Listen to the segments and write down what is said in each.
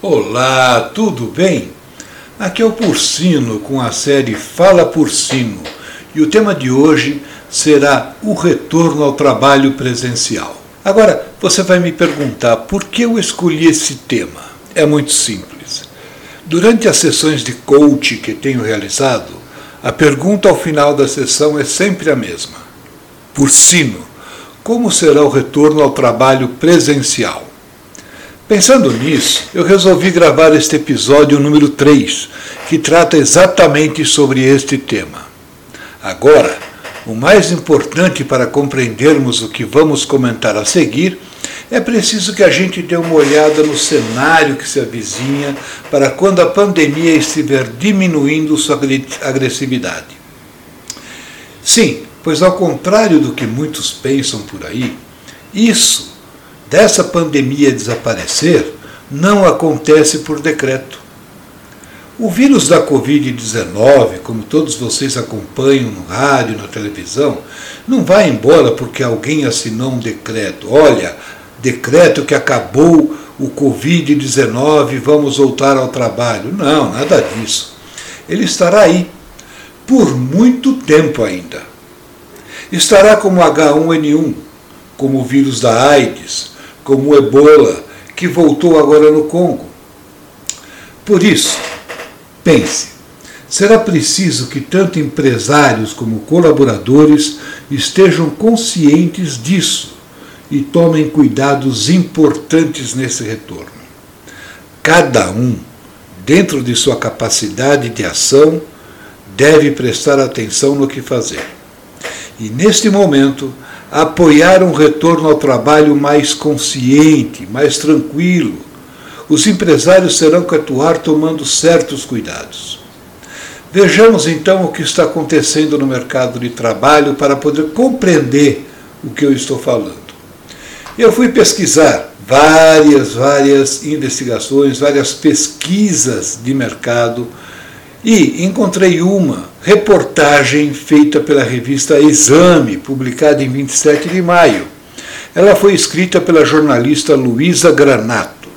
Olá, tudo bem? Aqui é o Porcino com a série Fala Porcino e o tema de hoje será o retorno ao trabalho presencial. Agora, você vai me perguntar por que eu escolhi esse tema. É muito simples. Durante as sessões de coach que tenho realizado, a pergunta ao final da sessão é sempre a mesma. Porcino, como será o retorno ao trabalho presencial? Pensando nisso, eu resolvi gravar este episódio número 3, que trata exatamente sobre este tema. Agora, o mais importante para compreendermos o que vamos comentar a seguir é preciso que a gente dê uma olhada no cenário que se avizinha para quando a pandemia estiver diminuindo sua agressividade. Sim, pois ao contrário do que muitos pensam por aí, isso dessa pandemia desaparecer não acontece por decreto. O vírus da Covid-19, como todos vocês acompanham no rádio, na televisão, não vai embora porque alguém assinou um decreto. Olha, decreto que acabou o Covid-19, vamos voltar ao trabalho. Não, nada disso. Ele estará aí por muito tempo ainda. Estará como H1N1, como o vírus da AIDS, como o ebola, que voltou agora no Congo. Por isso, pense, será preciso que tanto empresários como colaboradores estejam conscientes disso e tomem cuidados importantes nesse retorno. Cada um, dentro de sua capacidade de ação, deve prestar atenção no que fazer. E neste momento, apoiar um retorno ao trabalho mais consciente, mais tranquilo. Os empresários terão que atuar tomando certos cuidados. Vejamos então o que está acontecendo no mercado de trabalho para poder compreender o que eu estou falando. Eu fui pesquisar várias, várias investigações, várias pesquisas de mercado e encontrei uma reportagem feita pela revista Exame, publicada em 27 de maio. Ela foi escrita pela jornalista Luísa Granato.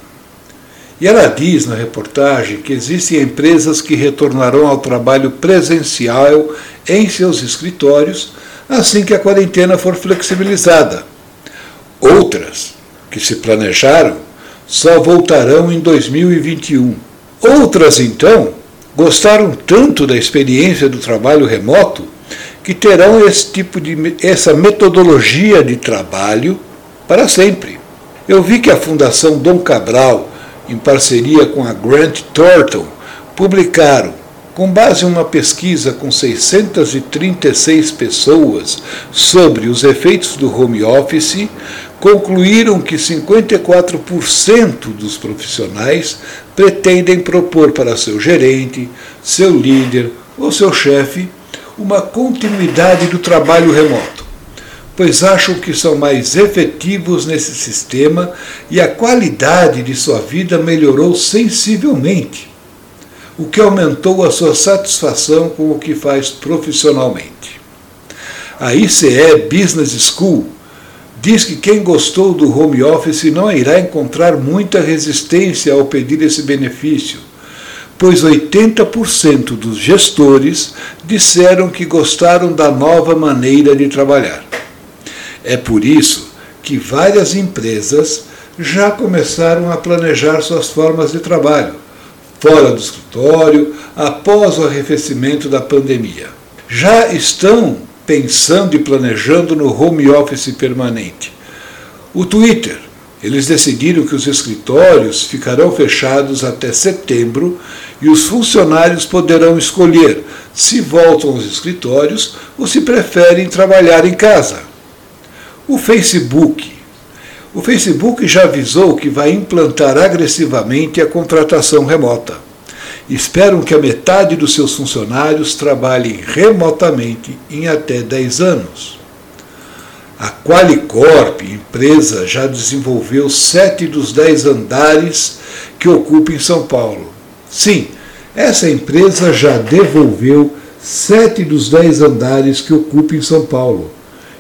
E ela diz na reportagem que existem empresas que retornarão ao trabalho presencial em seus escritórios assim que a quarentena for flexibilizada. Outras, que se planejaram, só voltarão em 2021. Outras, então, gostaram tanto da experiência do trabalho remoto que terão esse tipo de essa metodologia de trabalho para sempre. Eu vi que a Fundação Dom Cabral, em parceria com a Grant Thornton, publicaram, com base em uma pesquisa com 636 pessoas sobre os efeitos do home office, concluíram que 54% dos profissionais pretendem propor para seu gerente, seu líder ou seu chefe uma continuidade do trabalho remoto, pois acham que são mais efetivos nesse sistema e a qualidade de sua vida melhorou sensivelmente, o que aumentou a sua satisfação com o que faz profissionalmente. A ICE Business School diz que quem gostou do home office não irá encontrar muita resistência ao pedir esse benefício, pois 80% dos gestores disseram que gostaram da nova maneira de trabalhar. É por isso que várias empresas já começaram a planejar suas formas de trabalho, fora do escritório, após o arrefecimento da pandemia. Já estão pensando e planejando no home office permanente. O Twitter, eles decidiram que os escritórios ficarão fechados até setembro e os funcionários poderão escolher se voltam aos escritórios ou se preferem trabalhar em casa. O Facebook. O Facebook já avisou que vai implantar agressivamente a contratação remota esperam que a metade dos seus funcionários trabalhem remotamente em até 10 anos. A Qualicorp, empresa, já desenvolveu sete dos dez andares que ocupa em São Paulo. Sim, essa empresa já devolveu sete dos dez andares que ocupa em São Paulo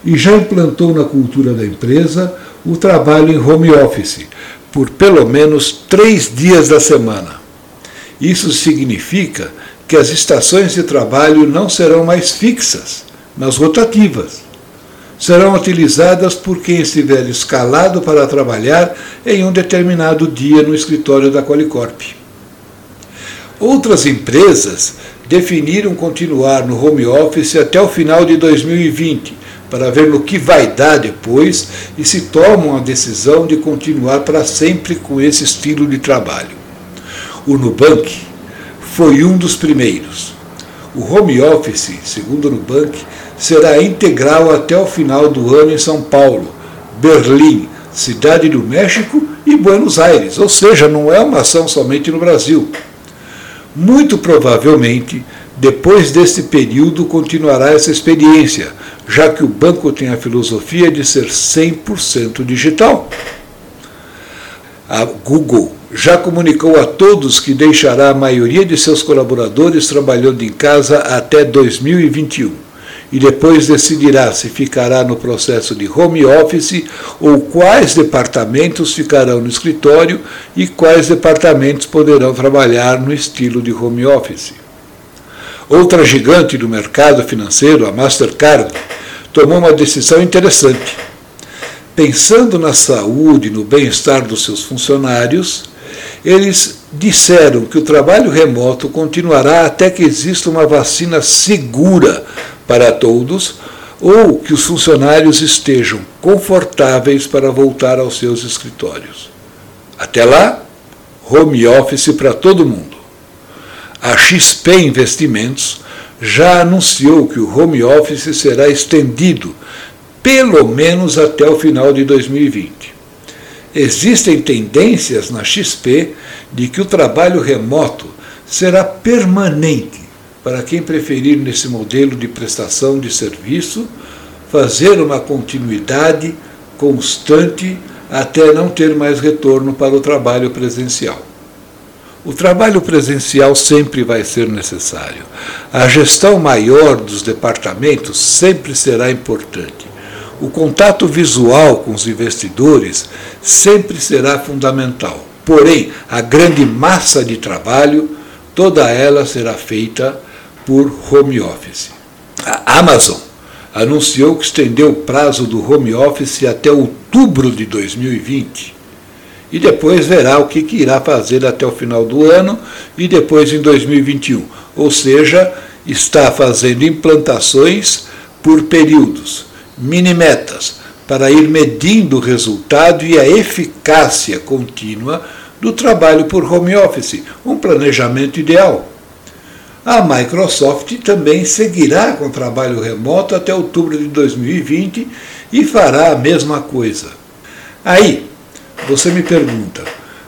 e já implantou na cultura da empresa o trabalho em home office por pelo menos três dias da semana. Isso significa que as estações de trabalho não serão mais fixas, mas rotativas. Serão utilizadas por quem estiver escalado para trabalhar em um determinado dia no escritório da Qualicorp. Outras empresas definiram continuar no home office até o final de 2020, para ver no que vai dar depois e se tomam a decisão de continuar para sempre com esse estilo de trabalho. O Nubank foi um dos primeiros. O home office, segundo o Nubank, será integral até o final do ano em São Paulo, Berlim, Cidade do México e Buenos Aires, ou seja, não é uma ação somente no Brasil. Muito provavelmente, depois deste período, continuará essa experiência, já que o banco tem a filosofia de ser 100% digital. A Google já comunicou a todos que deixará a maioria de seus colaboradores trabalhando em casa até 2021 e depois decidirá se ficará no processo de home office ou quais departamentos ficarão no escritório e quais departamentos poderão trabalhar no estilo de home office. Outra gigante do mercado financeiro, a Mastercard, tomou uma decisão interessante pensando na saúde e no bem-estar dos seus funcionários, eles disseram que o trabalho remoto continuará até que exista uma vacina segura para todos ou que os funcionários estejam confortáveis para voltar aos seus escritórios. Até lá, home office para todo mundo. A XP Investimentos já anunciou que o home office será estendido pelo menos até o final de 2020. Existem tendências na XP de que o trabalho remoto será permanente para quem preferir nesse modelo de prestação de serviço fazer uma continuidade constante até não ter mais retorno para o trabalho presencial. O trabalho presencial sempre vai ser necessário. A gestão maior dos departamentos sempre será importante. O contato visual com os investidores sempre será fundamental. Porém, a grande massa de trabalho, toda ela será feita por home office. A Amazon anunciou que estendeu o prazo do home office até outubro de 2020 e depois verá o que, irá fazer até o final do ano e depois em 2021. Ou seja, está fazendo implantações por períodos mini-metas para ir medindo o resultado e a eficácia contínua do trabalho por home office, um planejamento ideal. A Microsoft também seguirá com o trabalho remoto até outubro de 2020 e fará a mesma coisa. Aí, você me pergunta,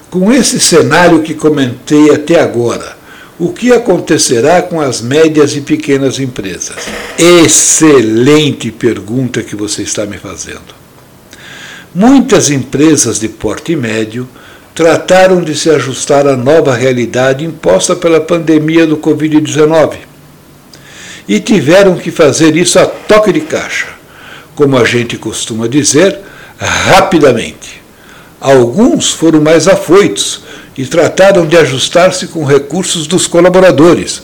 com esse cenário que comentei até agora, o que acontecerá com as médias e pequenas empresas? Excelente pergunta que você está me fazendo. Muitas empresas de porte médio trataram de se ajustar à nova realidade imposta pela pandemia do Covid-19 e tiveram que fazer isso a toque de caixa, como a gente costuma dizer, rapidamente. Alguns foram mais afoitos e trataram de ajustar-se com recursos dos colaboradores,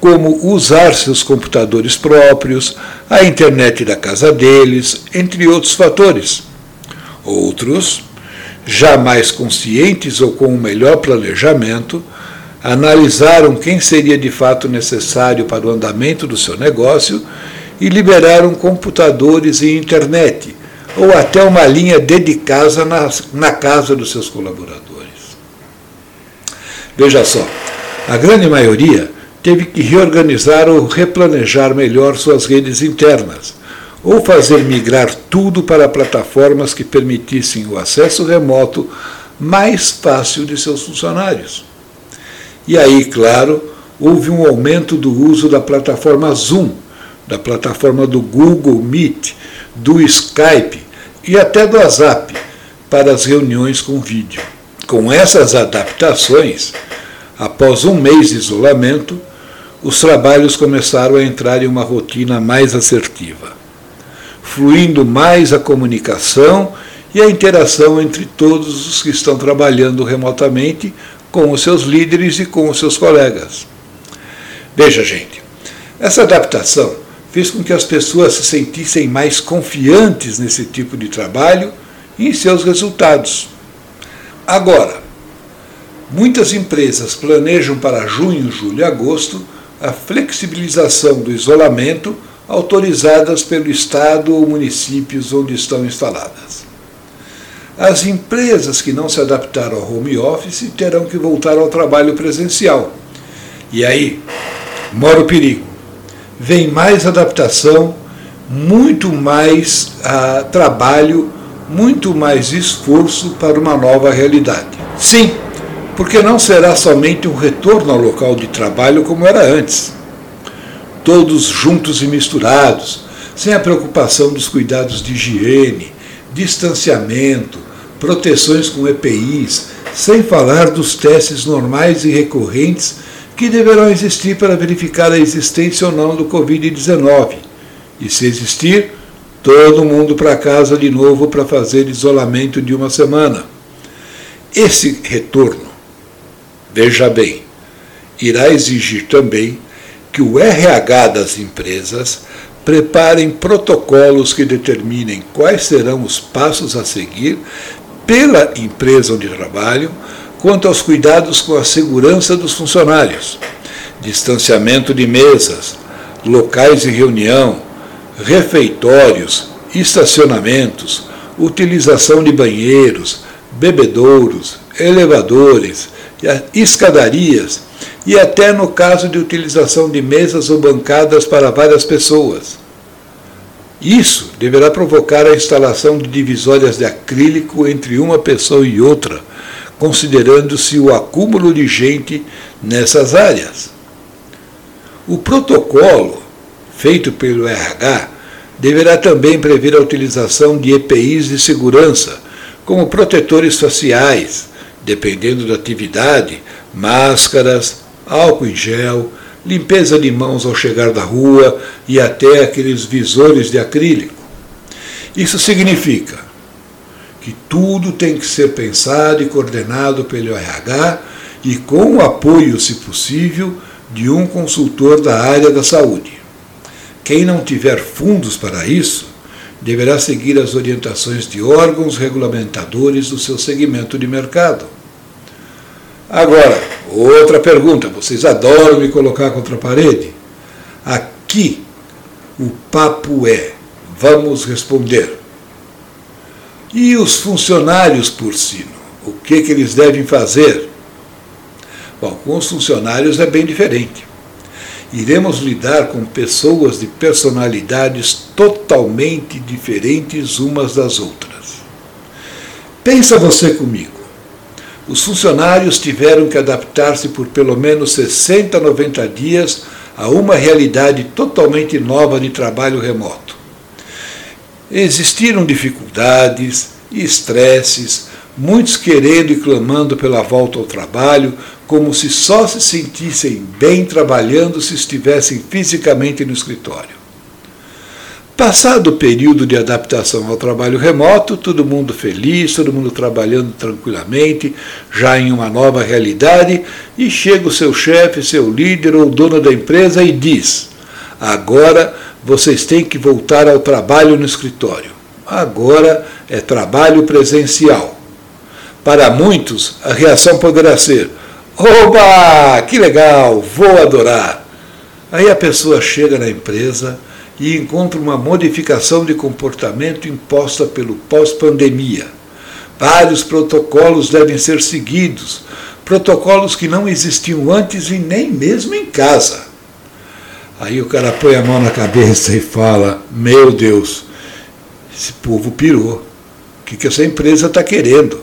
como usar seus computadores próprios, a internet da casa deles, entre outros fatores. Outros, já mais conscientes ou com um melhor planejamento, analisaram quem seria de fato necessário para o andamento do seu negócio e liberaram computadores e internet, ou até uma linha dedicada na, na casa dos seus colaboradores. Veja só, a grande maioria teve que reorganizar ou replanejar melhor suas redes internas, ou fazer migrar tudo para plataformas que permitissem o acesso remoto mais fácil de seus funcionários. E aí, claro, houve um aumento do uso da plataforma Zoom, da plataforma do Google Meet, do Skype e até do WhatsApp para as reuniões com vídeo. Com essas adaptações, após um mês de isolamento, os trabalhos começaram a entrar em uma rotina mais assertiva, fluindo mais a comunicação e a interação entre todos os que estão trabalhando remotamente com os seus líderes e com os seus colegas. Veja, gente, essa adaptação fez com que as pessoas se sentissem mais confiantes nesse tipo de trabalho e em seus resultados. Agora, muitas empresas planejam para junho, julho e agosto a flexibilização do isolamento autorizadas pelo Estado ou municípios onde estão instaladas. As empresas que não se adaptaram ao home office terão que voltar ao trabalho presencial. E aí mora o perigo. Vem mais adaptação, muito mais ah, trabalho, muito mais esforço para uma nova realidade. Sim, porque não será somente um retorno ao local de trabalho como era antes. Todos juntos e misturados, sem a preocupação dos cuidados de higiene, distanciamento, proteções com EPIs, sem falar dos testes normais e recorrentes que deverão existir para verificar a existência ou não do Covid-19. E se existir, todo mundo para casa de novo para fazer isolamento de uma semana. Esse retorno, veja bem, irá exigir também que o RH das empresas preparem protocolos que determinem quais serão os passos a seguir pela empresa onde trabalham quanto aos cuidados com a segurança dos funcionários, distanciamento de mesas, locais de reunião, refeitórios, estacionamentos, utilização de banheiros, bebedouros, elevadores, escadarias e até no caso de utilização de mesas ou bancadas para várias pessoas. Isso deverá provocar a instalação de divisórias de acrílico entre uma pessoa e outra, considerando-se o acúmulo de gente nessas áreas. O protocolo feito pelo RH deverá também prever a utilização de EPIs de segurança, como protetores faciais, dependendo da atividade, máscaras, álcool em gel, limpeza de mãos ao chegar da rua e até aqueles visores de acrílico. Isso significa que tudo tem que ser pensado e coordenado pelo RH e com o apoio, se possível, de um consultor da área da saúde. Quem não tiver fundos para isso, deverá seguir as orientações de órgãos regulamentadores do seu segmento de mercado. Agora, outra pergunta, vocês adoram me colocar contra a parede? Aqui o papo é, vamos responder. E os funcionários por sino? O que, que eles devem fazer? Bom, com os funcionários é bem diferente. Iremos lidar com pessoas de personalidades totalmente diferentes umas das outras. Pensa você comigo. Os funcionários tiveram que adaptar-se por pelo menos 60, 90 dias a uma realidade totalmente nova de trabalho remoto. Existiram dificuldades, estresses, muitos querendo e clamando pela volta ao trabalho, como se só se sentissem bem trabalhando se estivessem fisicamente no escritório. Passado o período de adaptação ao trabalho remoto, todo mundo feliz, todo mundo trabalhando tranquilamente, já em uma nova realidade, e chega o seu chefe, seu líder ou dono da empresa e diz: agora vocês têm que voltar ao trabalho no escritório. Agora é trabalho presencial. Para muitos, a reação poderá ser: Oba, que legal, vou adorar. Aí a pessoa chega na empresa e encontra uma modificação de comportamento imposta pelo pós-pandemia. Vários protocolos devem ser seguidos, protocolos que não existiam antes e nem mesmo em casa. Aí o cara põe a mão na cabeça e fala: Meu Deus, esse povo pirou. O que, que essa empresa está querendo?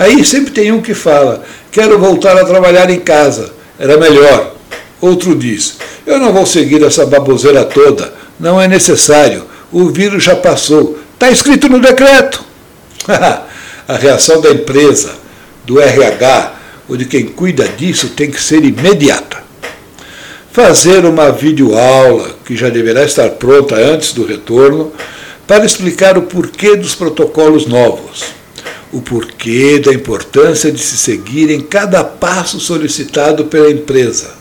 Aí sempre tem um que fala: Quero voltar a trabalhar em casa, era melhor. Outro diz: Eu não vou seguir essa baboseira toda, não é necessário. O vírus já passou. Está escrito no decreto. a reação da empresa, do RH ou de quem cuida disso tem que ser imediata. fazer uma videoaula, que já deverá estar pronta antes do retorno, para explicar o porquê dos protocolos novos, o porquê da importância de se seguir em cada passo solicitado pela empresa,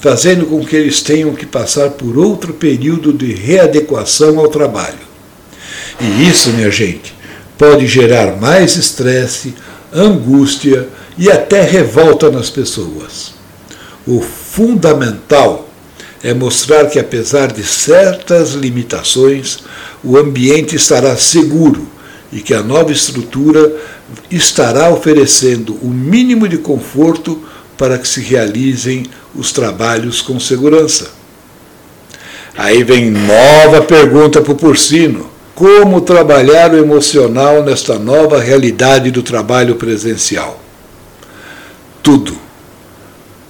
fazendo com que eles tenham que passar por outro período de readequação ao trabalho. E isso, minha gente, pode gerar mais estresse, angústia e até revolta nas pessoas. O fundamental é mostrar que, apesar de certas limitações, o ambiente estará seguro e que a nova estrutura estará oferecendo o mínimo de conforto para que se realizem os trabalhos com segurança. Aí vem nova pergunta para o Porcino. Como trabalhar o emocional nesta nova realidade do trabalho presencial? Tudo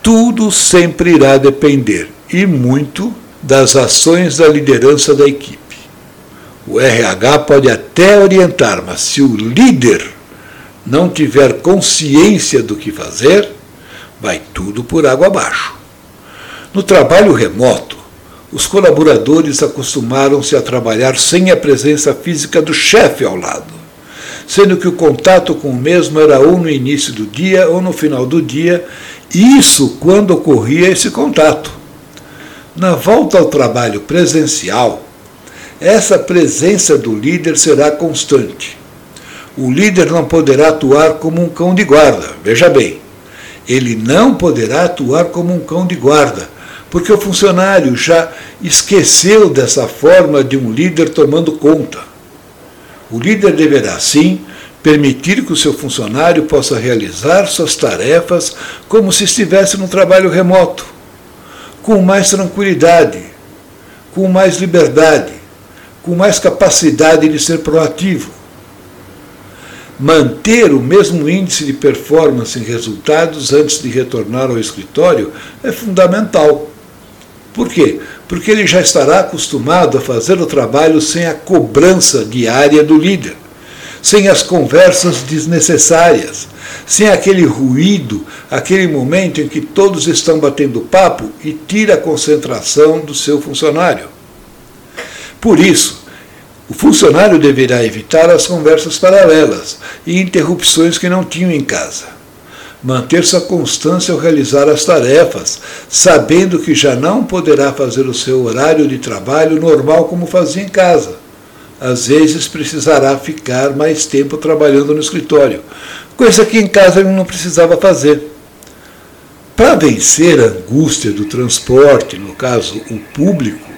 tudo sempre irá depender, e muito, das ações da liderança da equipe. O RH pode até orientar, mas se o líder não tiver consciência do que fazer, vai tudo por água abaixo. No trabalho remoto, os colaboradores acostumaram-se a trabalhar sem a presença física do chefe ao lado, sendo que o contato com o mesmo era ou no início do dia ou no final do dia isso quando ocorria esse contato. Na volta ao trabalho presencial, essa presença do líder será constante. O líder não poderá atuar como um cão de guarda, veja bem. Ele não poderá atuar como um cão de guarda, porque o funcionário já esqueceu dessa forma de um líder tomando conta. O líder deverá, sim, permitir que o seu funcionário possa realizar suas tarefas como se estivesse no trabalho remoto, com mais tranquilidade, com mais liberdade, com mais capacidade de ser proativo. Manter o mesmo índice de performance em resultados antes de retornar ao escritório é fundamental. Por quê? Porque ele já estará acostumado a fazer o trabalho sem a cobrança diária do líder sem as conversas desnecessárias, sem aquele ruído, aquele momento em que todos estão batendo papo e tira a concentração do seu funcionário. Por isso, o funcionário deverá evitar as conversas paralelas e interrupções que não tinham em casa. Manter sua constância ao realizar as tarefas, sabendo que já não poderá fazer o seu horário de trabalho normal como fazia em casa às vezes precisará ficar mais tempo trabalhando no escritório, coisa que em casa ele não precisava fazer. Para vencer a angústia do transporte, no caso o público,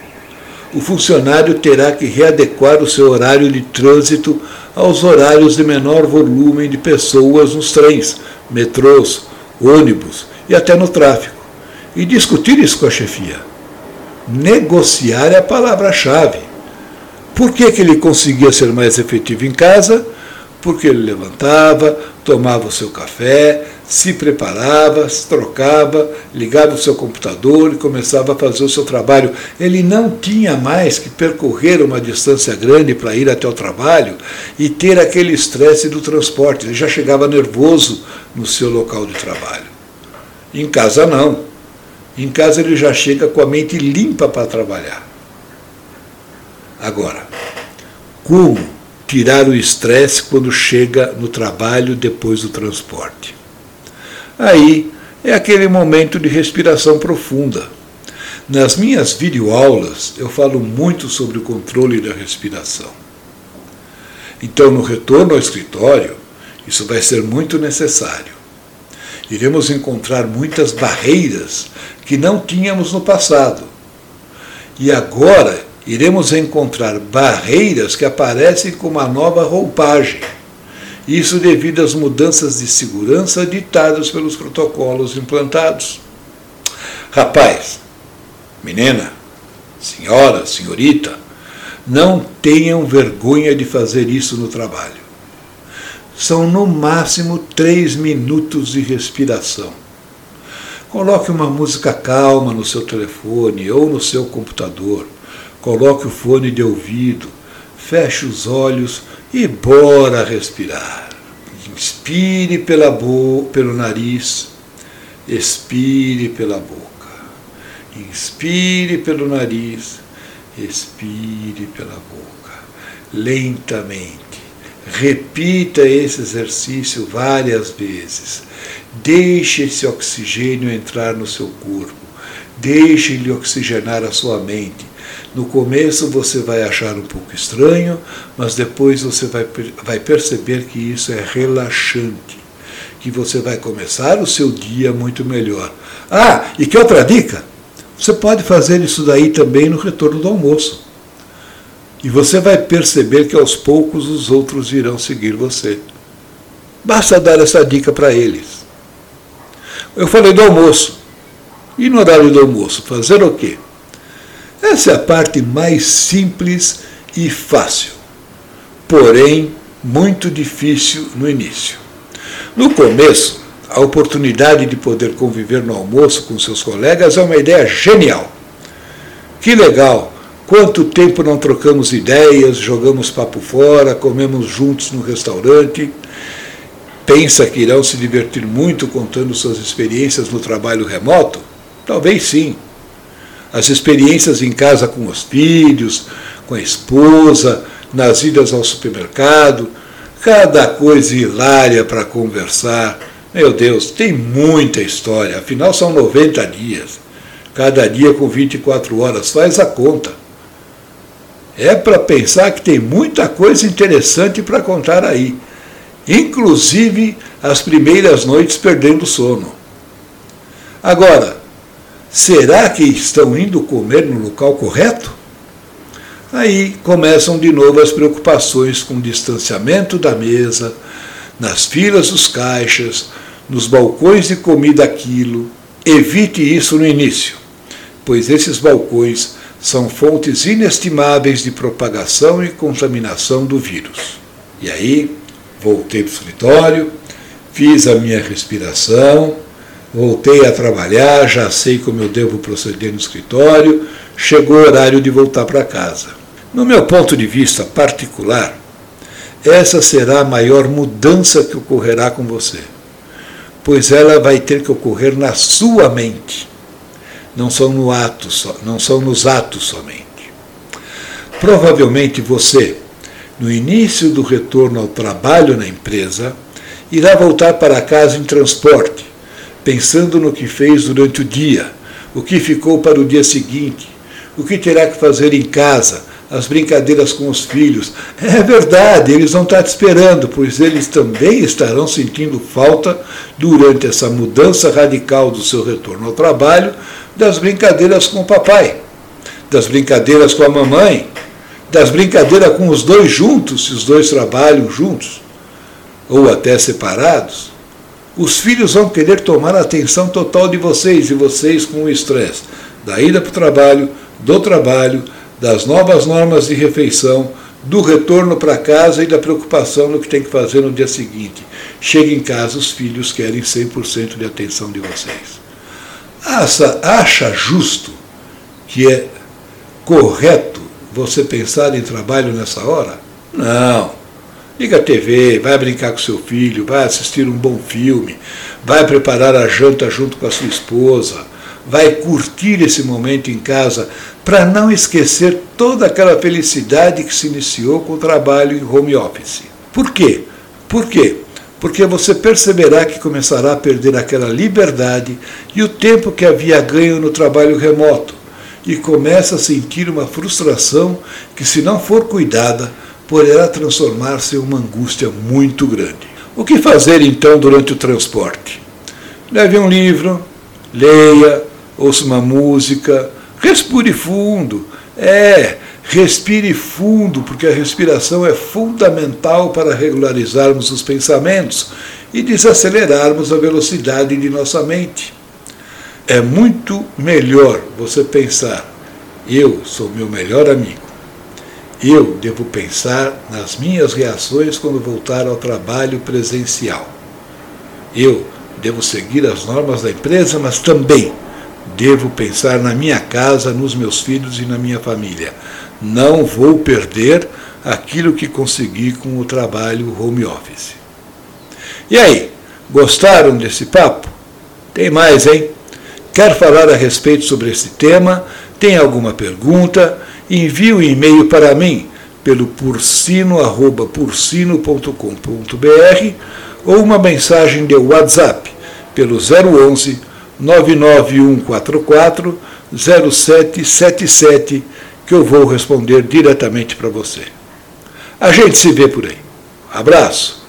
o funcionário terá que readequar o seu horário de trânsito aos horários de menor volume de pessoas nos trens, metrôs, ônibus e até no tráfego. E discutir isso com a chefia. Negociar é a palavra-chave. Por que, que ele conseguia ser mais efetivo em casa? Porque ele levantava, tomava o seu café, se preparava, se trocava, ligava o seu computador e começava a fazer o seu trabalho. Ele não tinha mais que percorrer uma distância grande para ir até o trabalho e ter aquele estresse do transporte. Ele já chegava nervoso no seu local de trabalho. Em casa, não. Em casa, ele já chega com a mente limpa para trabalhar. Agora, como tirar o estresse quando chega no trabalho depois do transporte? Aí é aquele momento de respiração profunda. Nas minhas videoaulas eu falo muito sobre o controle da respiração. Então, no retorno ao escritório, isso vai ser muito necessário. Iremos encontrar muitas barreiras que não tínhamos no passado. E agora iremos encontrar barreiras que aparecem com uma nova roupagem. Isso devido às mudanças de segurança ditadas pelos protocolos implantados. Rapaz, menina, senhora, senhorita, não tenham vergonha de fazer isso no trabalho. São no máximo três minutos de respiração. Coloque uma música calma no seu telefone ou no seu computador Coloque o fone de ouvido, feche os olhos e bora respirar. Inspire pela pelo nariz, expire pela boca. Inspire pelo nariz, expire pela boca, lentamente. Repita esse exercício várias vezes. Deixe esse oxigênio entrar no seu corpo. Deixe ele oxigenar a sua mente. No começo você vai achar um pouco estranho, mas depois você vai, vai perceber que isso é relaxante, que você vai começar o seu dia muito melhor. Ah, e que outra dica? Você pode fazer isso daí também no retorno do almoço. E você vai perceber que aos poucos os outros irão seguir você. Basta dar essa dica para eles. Eu falei do almoço. E no horário do almoço, fazer o quê? Essa é a parte mais simples e fácil, porém muito difícil no início. No começo, a oportunidade de poder conviver no almoço com seus colegas é uma ideia genial. Que legal! Quanto tempo não trocamos ideias, jogamos papo fora, comemos juntos no restaurante. Pensa que irão se divertir muito contando suas experiências no trabalho remoto? Talvez sim. As experiências em casa com os filhos, com a esposa, nas idas ao supermercado, cada coisa hilária para conversar meu Deus, tem muita história, afinal são 90 dias. Cada dia com 24 horas, faz a conta. É para pensar que tem muita coisa interessante para contar aí, inclusive as primeiras noites perdendo sono. Agora, será que estão indo comer no local correto? Aí começam de novo as preocupações com o distanciamento da mesa, nas filas dos caixas, nos balcões de comida aquilo. Evite isso no início, pois esses balcões são fontes inestimáveis de propagação e contaminação do vírus. E aí, voltei para o escritório, fiz a minha respiração, voltei a trabalhar, já sei como eu devo proceder no escritório, chegou o horário de voltar para casa. No meu ponto de vista particular, essa será a maior mudança que ocorrerá com você pois ela vai ter que ocorrer na sua mente. Não são, no ato só, não são nos atos somente. Provavelmente você, no início do retorno ao trabalho na empresa, irá voltar para casa em transporte, pensando no que fez durante o dia, o que ficou para o dia seguinte, o que terá que fazer em casa, as brincadeiras com os filhos. É verdade, eles vão estar te esperando, pois eles também estarão sentindo falta, durante essa mudança radical do seu retorno ao trabalho, das brincadeiras com o papai, das brincadeiras com a mamãe, das brincadeiras com os dois juntos, se os dois trabalham juntos, ou até separados. Os filhos vão querer tomar a atenção total de vocês e vocês com o estresse da ida para o trabalho, do trabalho, das novas normas de refeição, do retorno para casa e da preocupação no que tem que fazer no dia seguinte. Chega em casa, os filhos querem 100% de atenção de vocês. Acha, acha justo que é correto você pensar em trabalho nessa hora? Não. Liga a TV, vai brincar com seu filho, vai assistir um bom filme, vai preparar a janta junto com a sua esposa, vai curtir esse momento em casa para não esquecer toda aquela felicidade que se iniciou com o trabalho em home office. Por quê? Por quê? Porque você perceberá que começará a perder aquela liberdade e o tempo que havia ganho no trabalho remoto e começa a sentir uma frustração que, se não for cuidada, poderá transformar-se em uma angústia muito grande. O que fazer então durante o transporte? Leve um livro, leia, ouça uma música, respire fundo. É, respire fundo, porque a respiração é fundamental para regularizarmos os pensamentos e desacelerarmos a velocidade de nossa mente. É muito melhor você pensar: eu sou meu melhor amigo. Eu devo pensar nas minhas reações quando voltar ao trabalho presencial. Eu devo seguir as normas da empresa, mas também Devo pensar na minha casa, nos meus filhos e na minha família. Não vou perder aquilo que consegui com o trabalho home office. E aí, gostaram desse papo? Tem mais, hein? Quer falar a respeito sobre esse tema? Tem alguma pergunta? Envie um e-mail para mim pelo pursino@pursino.com.br ou uma mensagem de WhatsApp pelo 011 99144 0777 que eu vou responder diretamente para você. A gente se vê por aí. Abraço.